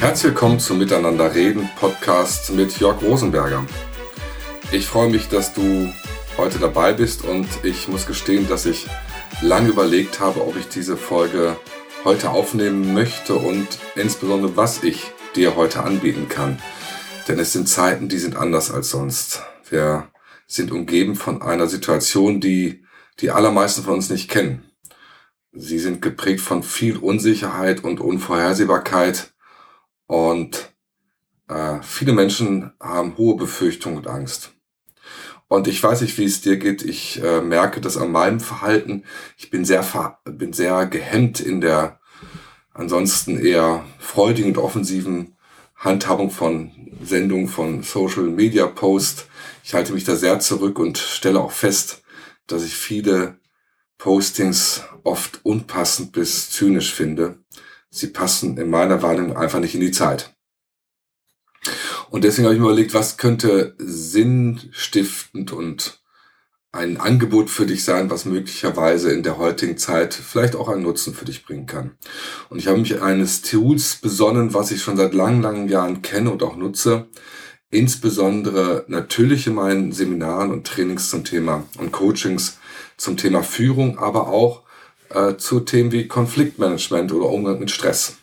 Herzlich willkommen zum Miteinander reden Podcast mit Jörg Rosenberger. Ich freue mich, dass du heute dabei bist und ich muss gestehen, dass ich lange überlegt habe, ob ich diese Folge heute aufnehmen möchte und insbesondere was ich dir heute anbieten kann. Denn es sind Zeiten, die sind anders als sonst. Wir sind umgeben von einer Situation, die die allermeisten von uns nicht kennen. Sie sind geprägt von viel Unsicherheit und Unvorhersehbarkeit und äh, viele Menschen haben hohe Befürchtungen und Angst. Und ich weiß nicht, wie es dir geht. Ich äh, merke das an meinem Verhalten. Ich bin sehr, bin sehr gehemmt in der ansonsten eher freudigen und offensiven Handhabung von Sendungen, von Social Media Post. Ich halte mich da sehr zurück und stelle auch fest, dass ich viele Postings oft unpassend bis zynisch finde sie passen in meiner Wahrnehmung einfach nicht in die Zeit. Und deswegen habe ich mir überlegt, was könnte sinnstiftend und ein Angebot für dich sein, was möglicherweise in der heutigen Zeit vielleicht auch einen Nutzen für dich bringen kann. Und ich habe mich eines Tools besonnen, was ich schon seit langen, langen Jahren kenne und auch nutze, insbesondere natürlich in meinen Seminaren und Trainings zum Thema und Coachings zum Thema Führung, aber auch äh, zu Themen wie Konfliktmanagement oder Umgang mit Stress.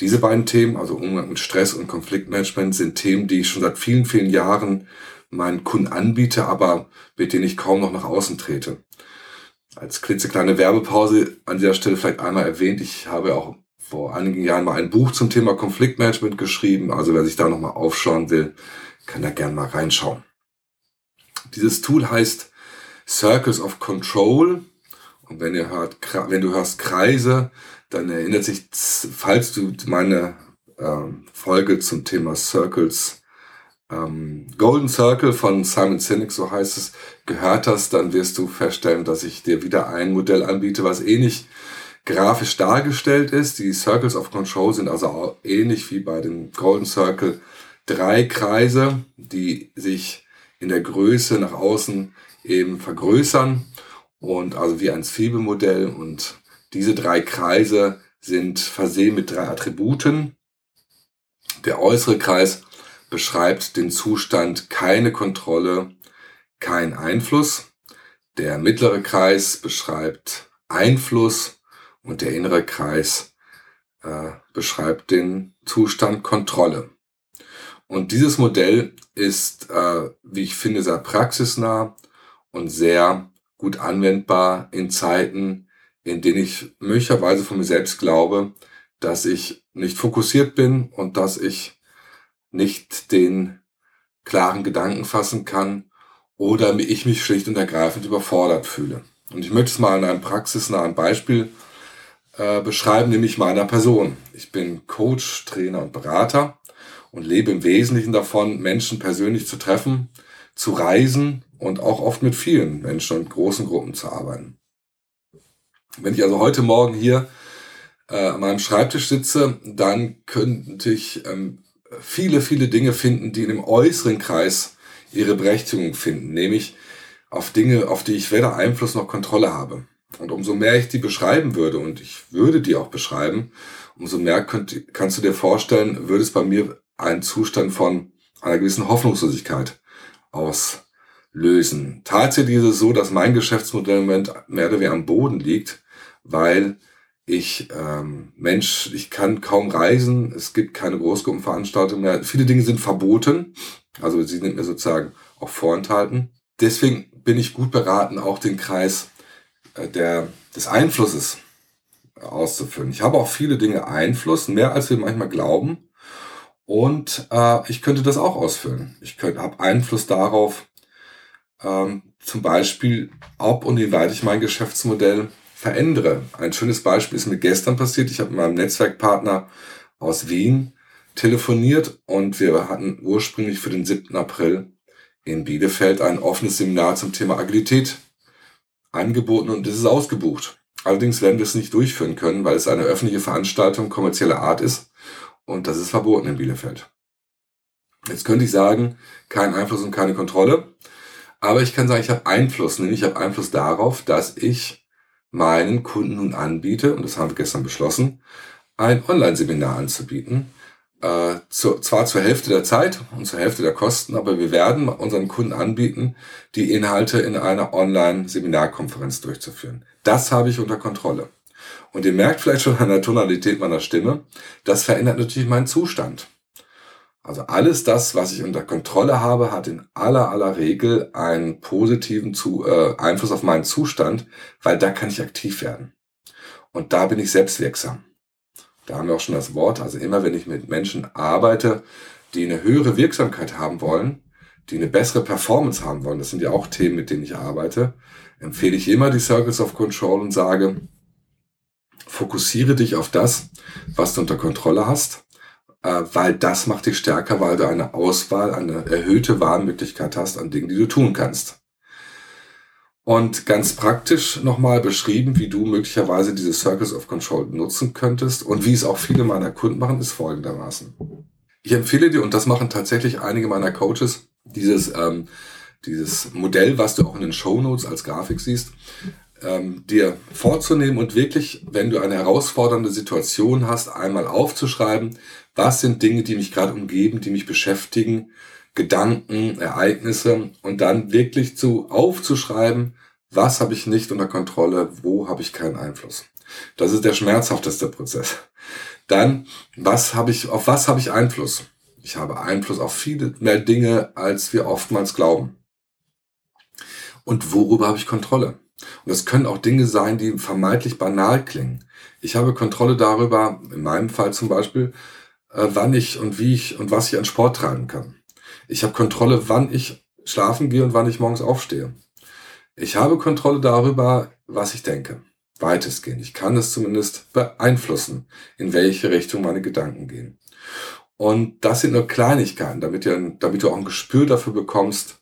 Diese beiden Themen, also Umgang mit Stress und Konfliktmanagement, sind Themen, die ich schon seit vielen, vielen Jahren meinen Kunden anbiete, aber mit denen ich kaum noch nach außen trete. Als klitzekleine Werbepause an dieser Stelle vielleicht einmal erwähnt, ich habe auch vor einigen Jahren mal ein Buch zum Thema Konfliktmanagement geschrieben. Also wer sich da nochmal aufschauen will, kann da gerne mal reinschauen. Dieses Tool heißt Circles of Control und wenn ihr hört, wenn du hörst Kreise, dann erinnert sich, falls du meine ähm, Folge zum Thema Circles, ähm, Golden Circle von Simon Sinek, so heißt es, gehört hast, dann wirst du feststellen, dass ich dir wieder ein Modell anbiete, was ähnlich grafisch dargestellt ist. Die Circles of Control sind also auch ähnlich wie bei dem Golden Circle drei Kreise, die sich in der Größe nach außen eben vergrößern und also wie ein Zwiebelmodell und diese drei Kreise sind versehen mit drei Attributen. Der äußere Kreis beschreibt den Zustand keine Kontrolle, kein Einfluss. Der mittlere Kreis beschreibt Einfluss und der innere Kreis äh, beschreibt den Zustand Kontrolle. Und dieses Modell ist, äh, wie ich finde, sehr praxisnah und sehr gut anwendbar in Zeiten, in denen ich möglicherweise von mir selbst glaube, dass ich nicht fokussiert bin und dass ich nicht den klaren Gedanken fassen kann oder ich mich schlicht und ergreifend überfordert fühle. Und ich möchte es mal an einem praxisnahen Beispiel äh, beschreiben, nämlich meiner Person. Ich bin Coach, Trainer und Berater und lebe im Wesentlichen davon, Menschen persönlich zu treffen, zu reisen und auch oft mit vielen Menschen und großen Gruppen zu arbeiten. Wenn ich also heute Morgen hier äh, an meinem Schreibtisch sitze, dann könnte ich ähm, viele, viele Dinge finden, die in dem äußeren Kreis ihre Berechtigung finden, nämlich auf Dinge, auf die ich weder Einfluss noch Kontrolle habe. Und umso mehr ich die beschreiben würde, und ich würde die auch beschreiben, umso mehr könnt, kannst du dir vorstellen, würde es bei mir einen Zustand von einer gewissen Hoffnungslosigkeit aus lösen. Tatsächlich ist es so, dass mein Geschäftsmodell im Moment mehr oder weniger am Boden liegt, weil ich ähm, Mensch, ich kann kaum reisen, es gibt keine Großgruppenveranstaltungen mehr, viele Dinge sind verboten, also sie sind mir sozusagen auch vorenthalten. Deswegen bin ich gut beraten, auch den Kreis äh, der, des Einflusses auszufüllen. Ich habe auch viele Dinge Einfluss, mehr als wir manchmal glauben. Und äh, ich könnte das auch ausfüllen. Ich könnte, habe Einfluss darauf, ähm, zum Beispiel, ob und wie weit ich mein Geschäftsmodell verändere. Ein schönes Beispiel ist mir gestern passiert. Ich habe mit meinem Netzwerkpartner aus Wien telefoniert und wir hatten ursprünglich für den 7. April in Bielefeld ein offenes Seminar zum Thema Agilität angeboten und es ist ausgebucht. Allerdings werden wir es nicht durchführen können, weil es eine öffentliche Veranstaltung kommerzieller Art ist und das ist verboten in Bielefeld. Jetzt könnte ich sagen, kein Einfluss und keine Kontrolle. Aber ich kann sagen, ich habe Einfluss, nämlich ich habe Einfluss darauf, dass ich meinen Kunden nun anbiete, und das haben wir gestern beschlossen, ein Online-Seminar anzubieten, Äh, zu, zwar zur Hälfte der Zeit und zur Hälfte der Kosten, aber wir werden unseren Kunden anbieten, die Inhalte in einer Online-Seminarkonferenz durchzuführen. Das habe ich unter Kontrolle. Und ihr merkt vielleicht schon an der Tonalität meiner Stimme, das verändert natürlich meinen Zustand. Also alles das, was ich unter Kontrolle habe, hat in aller aller Regel einen positiven Zu äh, Einfluss auf meinen Zustand, weil da kann ich aktiv werden. Und da bin ich selbstwirksam. Da haben wir auch schon das Wort. Also immer wenn ich mit Menschen arbeite, die eine höhere Wirksamkeit haben wollen, die eine bessere Performance haben wollen, das sind ja auch Themen, mit denen ich arbeite, empfehle ich immer die Circles of Control und sage, fokussiere dich auf das, was du unter Kontrolle hast weil das macht dich stärker, weil du eine Auswahl, eine erhöhte Wahlmöglichkeit hast an Dingen, die du tun kannst. Und ganz praktisch nochmal beschrieben, wie du möglicherweise diese Circles of Control nutzen könntest und wie es auch viele meiner Kunden machen, ist folgendermaßen. Ich empfehle dir, und das machen tatsächlich einige meiner Coaches, dieses, ähm, dieses Modell, was du auch in den Show Notes als Grafik siehst, ähm, dir vorzunehmen und wirklich, wenn du eine herausfordernde Situation hast, einmal aufzuschreiben, was sind Dinge, die mich gerade umgeben, die mich beschäftigen, Gedanken, Ereignisse und dann wirklich zu aufzuschreiben, was habe ich nicht unter Kontrolle, wo habe ich keinen Einfluss. Das ist der schmerzhafteste Prozess. Dann, was habe ich, auf was habe ich Einfluss? Ich habe Einfluss auf viele mehr Dinge, als wir oftmals glauben. Und worüber habe ich Kontrolle? Und das können auch Dinge sein, die vermeintlich banal klingen. Ich habe Kontrolle darüber, in meinem Fall zum Beispiel, wann ich und wie ich und was ich an Sport treiben kann. Ich habe Kontrolle, wann ich schlafen gehe und wann ich morgens aufstehe. Ich habe Kontrolle darüber, was ich denke. Weitestgehend. Ich kann es zumindest beeinflussen, in welche Richtung meine Gedanken gehen. Und das sind nur Kleinigkeiten, damit, ihr, damit du auch ein Gespür dafür bekommst,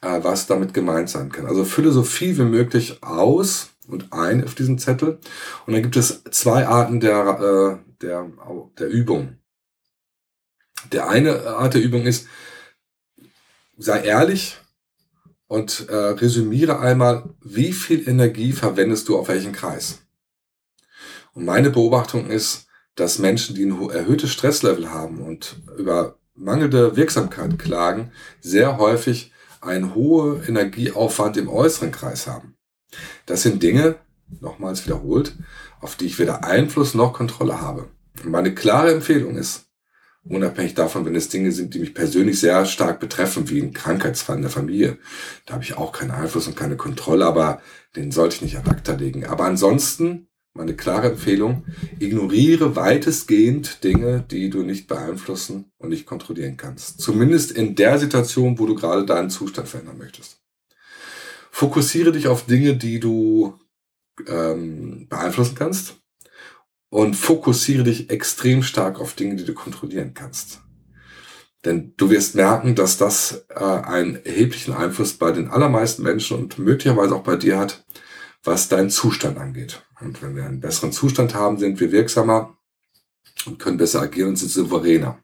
äh, was damit gemeint sein kann. Also fülle so viel wie möglich aus und ein auf diesen Zettel. Und dann gibt es zwei Arten der, äh, der, der Übung. Der eine Art der Übung ist, sei ehrlich und äh, resümiere einmal, wie viel Energie verwendest du auf welchen Kreis. Und meine Beobachtung ist, dass Menschen, die ein erhöhtes Stresslevel haben und über mangelnde Wirksamkeit klagen, sehr häufig einen hohen Energieaufwand im äußeren Kreis haben. Das sind Dinge, nochmals wiederholt, auf die ich weder Einfluss noch Kontrolle habe. Und meine klare Empfehlung ist, unabhängig davon, wenn es Dinge sind, die mich persönlich sehr stark betreffen, wie ein Krankheitsfall in der Familie, da habe ich auch keinen Einfluss und keine Kontrolle, aber den sollte ich nicht ad acta legen. Aber ansonsten meine klare Empfehlung, ignoriere weitestgehend Dinge, die du nicht beeinflussen und nicht kontrollieren kannst. Zumindest in der Situation, wo du gerade deinen Zustand verändern möchtest. Fokussiere dich auf Dinge, die du ähm, beeinflussen kannst und fokussiere dich extrem stark auf Dinge, die du kontrollieren kannst. Denn du wirst merken, dass das äh, einen erheblichen Einfluss bei den allermeisten Menschen und möglicherweise auch bei dir hat, was deinen Zustand angeht. Und wenn wir einen besseren Zustand haben, sind wir wirksamer und können besser agieren und sind souveräner.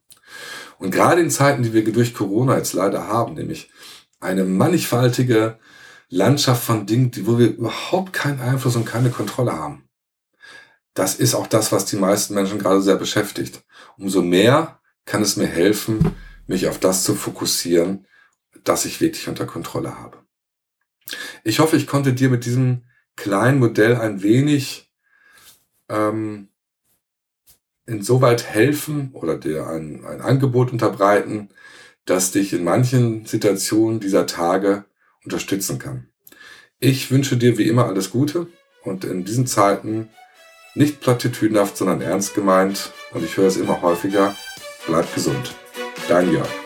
Und gerade in Zeiten, die wir durch Corona jetzt leider haben, nämlich eine mannigfaltige Landschaft von Dingen, wo wir überhaupt keinen Einfluss und keine Kontrolle haben. Das ist auch das, was die meisten Menschen gerade sehr beschäftigt. Umso mehr kann es mir helfen, mich auf das zu fokussieren, das ich wirklich unter Kontrolle habe. Ich hoffe, ich konnte dir mit diesem kleinen Modell ein wenig ähm, insoweit helfen oder dir ein, ein Angebot unterbreiten, das dich in manchen Situationen dieser Tage unterstützen kann. Ich wünsche dir wie immer alles Gute und in diesen Zeiten nicht plattitüdenhaft, sondern ernst gemeint und ich höre es immer häufiger, bleib gesund. Dein Jörg.